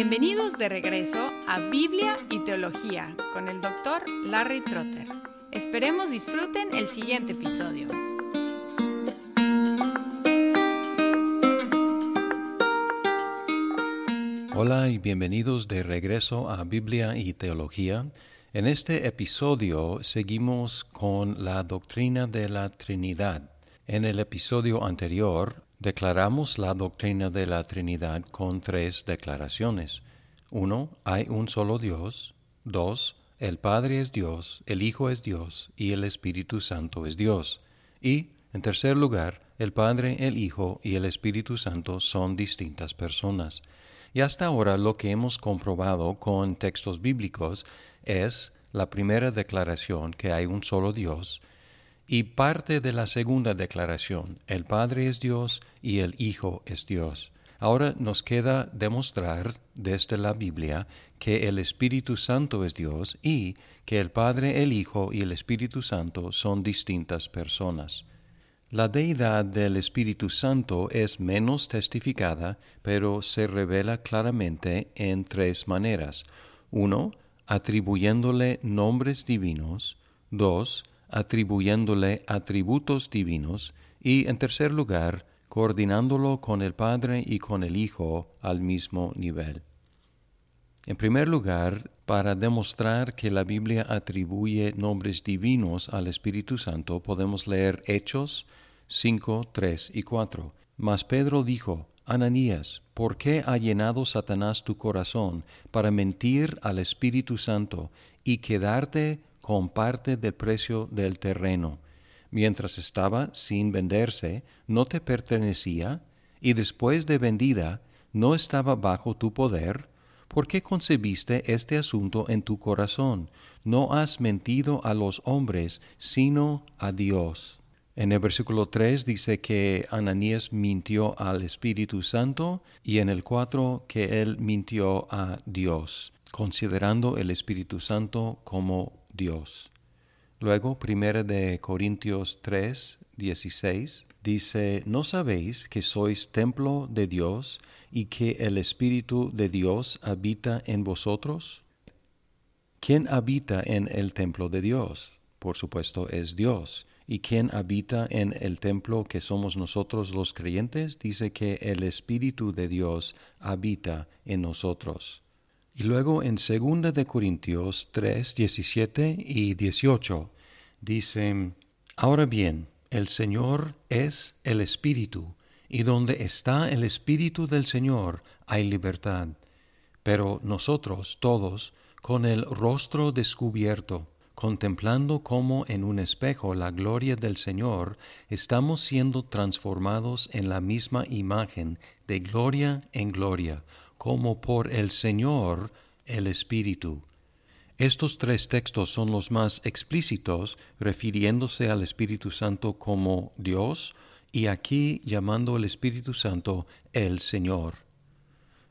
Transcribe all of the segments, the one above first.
Bienvenidos de regreso a Biblia y Teología con el doctor Larry Trotter. Esperemos disfruten el siguiente episodio. Hola y bienvenidos de regreso a Biblia y Teología. En este episodio seguimos con la doctrina de la Trinidad. En el episodio anterior declaramos la doctrina de la Trinidad con tres declaraciones. Uno, hay un solo Dios. Dos, el Padre es Dios, el Hijo es Dios y el Espíritu Santo es Dios. Y, en tercer lugar, el Padre, el Hijo y el Espíritu Santo son distintas personas. Y hasta ahora lo que hemos comprobado con textos bíblicos es la primera declaración que hay un solo Dios, y parte de la segunda declaración, el Padre es Dios y el Hijo es Dios. Ahora nos queda demostrar desde la Biblia que el Espíritu Santo es Dios y que el Padre, el Hijo y el Espíritu Santo son distintas personas. La deidad del Espíritu Santo es menos testificada, pero se revela claramente en tres maneras. Uno, atribuyéndole nombres divinos. Dos, atribuyéndole atributos divinos y, en tercer lugar, coordinándolo con el Padre y con el Hijo al mismo nivel. En primer lugar, para demostrar que la Biblia atribuye nombres divinos al Espíritu Santo, podemos leer Hechos 5, 3 y 4. Mas Pedro dijo, Ananías, ¿por qué ha llenado Satanás tu corazón para mentir al Espíritu Santo y quedarte con parte del precio del terreno. Mientras estaba sin venderse, no te pertenecía, y después de vendida, no estaba bajo tu poder. ¿Por qué concebiste este asunto en tu corazón? No has mentido a los hombres, sino a Dios. En el versículo 3 dice que Ananías mintió al Espíritu Santo y en el 4 que él mintió a Dios, considerando el Espíritu Santo como Dios. Luego, primera de Corintios 3, 16, dice, ¿no sabéis que sois templo de Dios y que el Espíritu de Dios habita en vosotros? ¿Quién habita en el templo de Dios? Por supuesto es Dios. ¿Y quién habita en el templo que somos nosotros los creyentes? Dice que el Espíritu de Dios habita en nosotros. Y luego en 2 de Corintios 3, 17 y 18 dice, Ahora bien, el Señor es el Espíritu, y donde está el Espíritu del Señor hay libertad. Pero nosotros todos, con el rostro descubierto, contemplando como en un espejo la gloria del Señor, estamos siendo transformados en la misma imagen de gloria en gloria como por el Señor el Espíritu. Estos tres textos son los más explícitos refiriéndose al Espíritu Santo como Dios y aquí llamando al Espíritu Santo el Señor.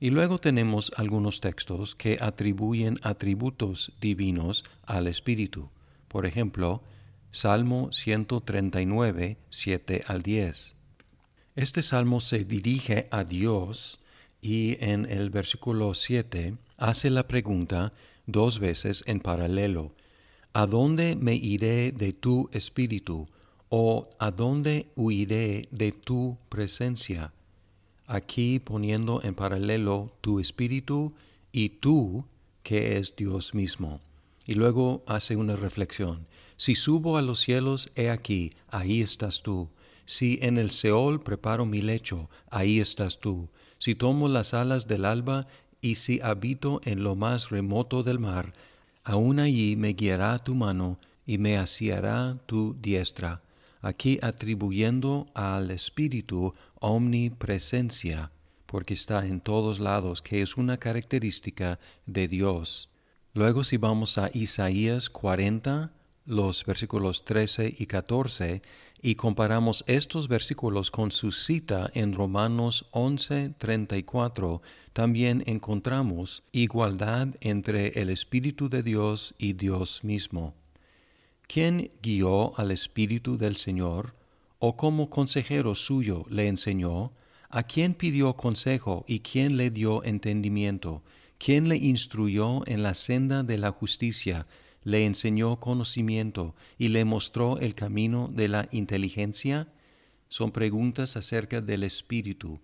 Y luego tenemos algunos textos que atribuyen atributos divinos al Espíritu. Por ejemplo, Salmo 139, 7 al 10. Este salmo se dirige a Dios y en el versículo 7 hace la pregunta dos veces en paralelo, ¿a dónde me iré de tu espíritu? o ¿a dónde huiré de tu presencia? Aquí poniendo en paralelo tu espíritu y tú, que es Dios mismo. Y luego hace una reflexión. Si subo a los cielos, he aquí, ahí estás tú. Si en el Seol preparo mi lecho, ahí estás tú si tomo las alas del alba y si habito en lo más remoto del mar, aún allí me guiará tu mano y me asiará tu diestra, aquí atribuyendo al Espíritu omnipresencia, porque está en todos lados, que es una característica de Dios. Luego si vamos a Isaías 40, los versículos 13 y 14, y comparamos estos versículos con su cita en Romanos 11:34, también encontramos igualdad entre el Espíritu de Dios y Dios mismo. ¿Quién guió al Espíritu del Señor? ¿O como consejero suyo le enseñó? ¿A quién pidió consejo y quién le dio entendimiento? ¿Quién le instruyó en la senda de la justicia? ¿Le enseñó conocimiento y le mostró el camino de la inteligencia? Son preguntas acerca del Espíritu.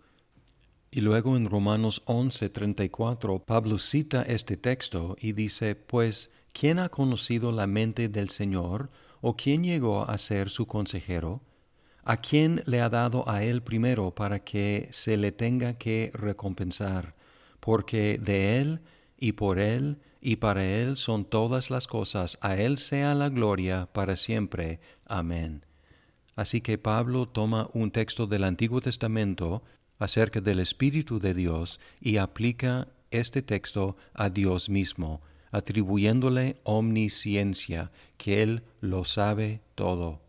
Y luego en Romanos 11:34 Pablo cita este texto y dice, pues, ¿quién ha conocido la mente del Señor o quién llegó a ser su consejero? ¿A quién le ha dado a él primero para que se le tenga que recompensar? Porque de él y por él y para él son todas las cosas, a él sea la gloria para siempre. Amén. Así que Pablo toma un texto del Antiguo Testamento acerca del Espíritu de Dios y aplica este texto a Dios mismo, atribuyéndole omnisciencia, que Él lo sabe todo.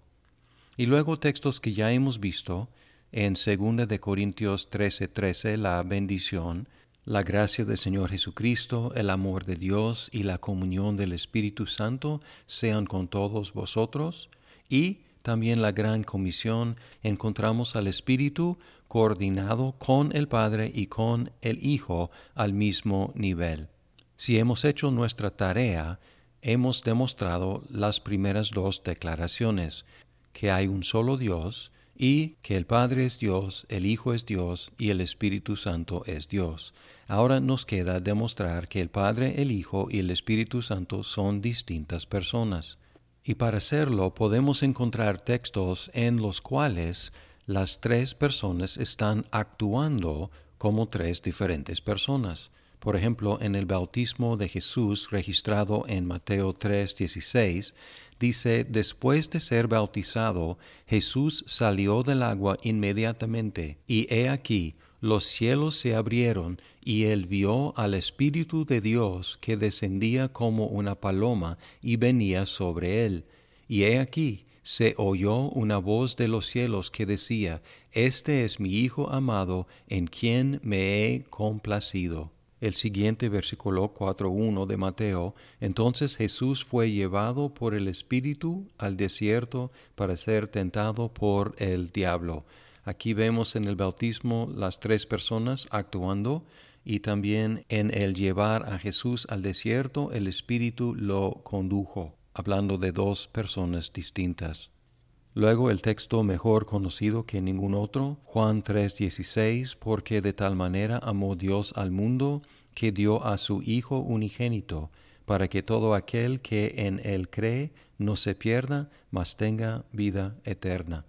Y luego textos que ya hemos visto en 2 de Corintios 13:13, 13, la bendición, la gracia del Señor Jesucristo, el amor de Dios y la comunión del Espíritu Santo sean con todos vosotros. Y también la gran comisión encontramos al Espíritu coordinado con el Padre y con el Hijo al mismo nivel. Si hemos hecho nuestra tarea, hemos demostrado las primeras dos declaraciones, que hay un solo Dios y que el Padre es Dios, el Hijo es Dios y el Espíritu Santo es Dios. Ahora nos queda demostrar que el Padre, el Hijo y el Espíritu Santo son distintas personas. Y para hacerlo podemos encontrar textos en los cuales las tres personas están actuando como tres diferentes personas. Por ejemplo, en el bautismo de Jesús registrado en Mateo 3:16, dice, después de ser bautizado, Jesús salió del agua inmediatamente, y he aquí, los cielos se abrieron, y él vio al Espíritu de Dios que descendía como una paloma y venía sobre él. Y he aquí, se oyó una voz de los cielos que decía, Este es mi Hijo amado, en quien me he complacido el siguiente versículo 4.1 de Mateo, entonces Jesús fue llevado por el Espíritu al desierto para ser tentado por el diablo. Aquí vemos en el bautismo las tres personas actuando y también en el llevar a Jesús al desierto el Espíritu lo condujo, hablando de dos personas distintas. Luego el texto mejor conocido que ningún otro, Juan 3:16, porque de tal manera amó Dios al mundo que dio a su Hijo unigénito, para que todo aquel que en él cree no se pierda, mas tenga vida eterna.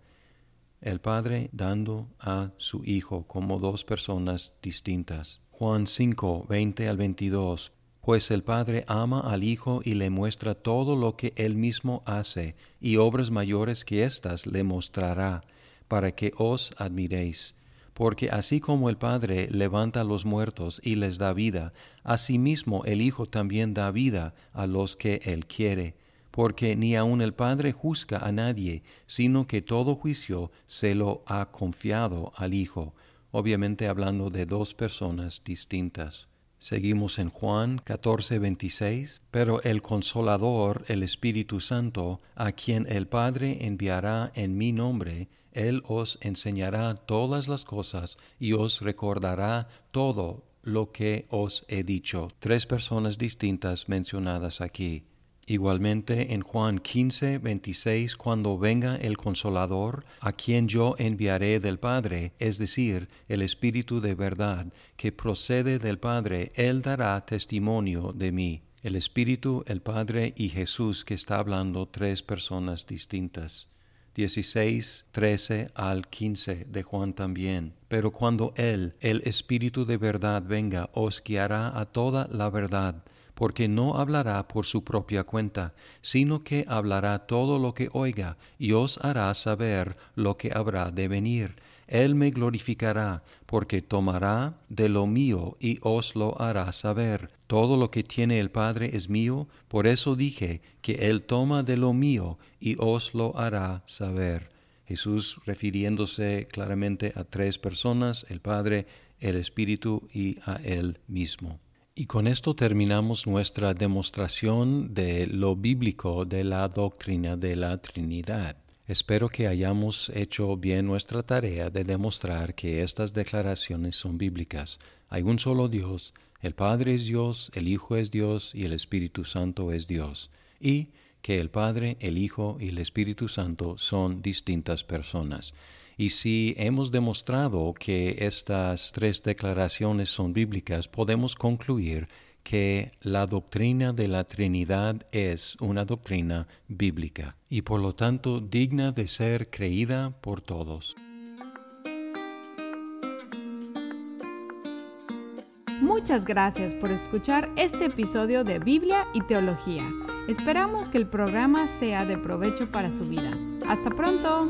El Padre dando a su Hijo como dos personas distintas. Juan 5, 20 al 22 pues el Padre ama al Hijo y le muestra todo lo que él mismo hace, y obras mayores que éstas le mostrará, para que os admiréis. Porque así como el Padre levanta a los muertos y les da vida, asimismo el Hijo también da vida a los que él quiere. Porque ni aun el Padre juzga a nadie, sino que todo juicio se lo ha confiado al Hijo, obviamente hablando de dos personas distintas. Seguimos en Juan 14, 26. Pero el consolador, el Espíritu Santo, a quien el Padre enviará en mi nombre, Él os enseñará todas las cosas y os recordará todo lo que os he dicho. Tres personas distintas mencionadas aquí. Igualmente en Juan 15, 26, cuando venga el consolador, a quien yo enviaré del Padre, es decir, el Espíritu de verdad, que procede del Padre, él dará testimonio de mí. El Espíritu, el Padre y Jesús que está hablando tres personas distintas. 16, 13 al 15 de Juan también. Pero cuando Él, el Espíritu de verdad, venga, os guiará a toda la verdad porque no hablará por su propia cuenta, sino que hablará todo lo que oiga, y os hará saber lo que habrá de venir. Él me glorificará, porque tomará de lo mío y os lo hará saber. Todo lo que tiene el Padre es mío, por eso dije que Él toma de lo mío y os lo hará saber. Jesús refiriéndose claramente a tres personas, el Padre, el Espíritu y a Él mismo. Y con esto terminamos nuestra demostración de lo bíblico de la doctrina de la Trinidad. Espero que hayamos hecho bien nuestra tarea de demostrar que estas declaraciones son bíblicas. Hay un solo Dios, el Padre es Dios, el Hijo es Dios y el Espíritu Santo es Dios. Y que el Padre, el Hijo y el Espíritu Santo son distintas personas. Y si hemos demostrado que estas tres declaraciones son bíblicas, podemos concluir que la doctrina de la Trinidad es una doctrina bíblica y por lo tanto digna de ser creída por todos. Muchas gracias por escuchar este episodio de Biblia y Teología. Esperamos que el programa sea de provecho para su vida. Hasta pronto.